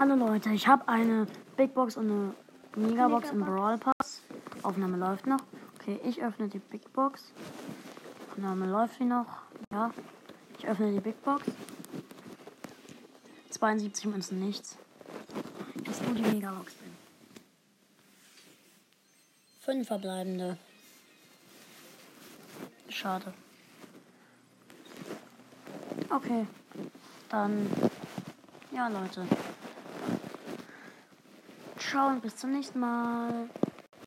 Hallo Leute, ich habe eine Big Box und eine Megabox im Brawl Pass. Aufnahme läuft noch. Okay, ich öffne die Big Box. Aufnahme läuft wie noch. Ja, ich öffne die Big Box. 72 Münzen, nichts. Jetzt nur die Megabox drin. Fünf verbleibende. Schade. Okay, dann ja Leute. Und bis zum nächsten Mal.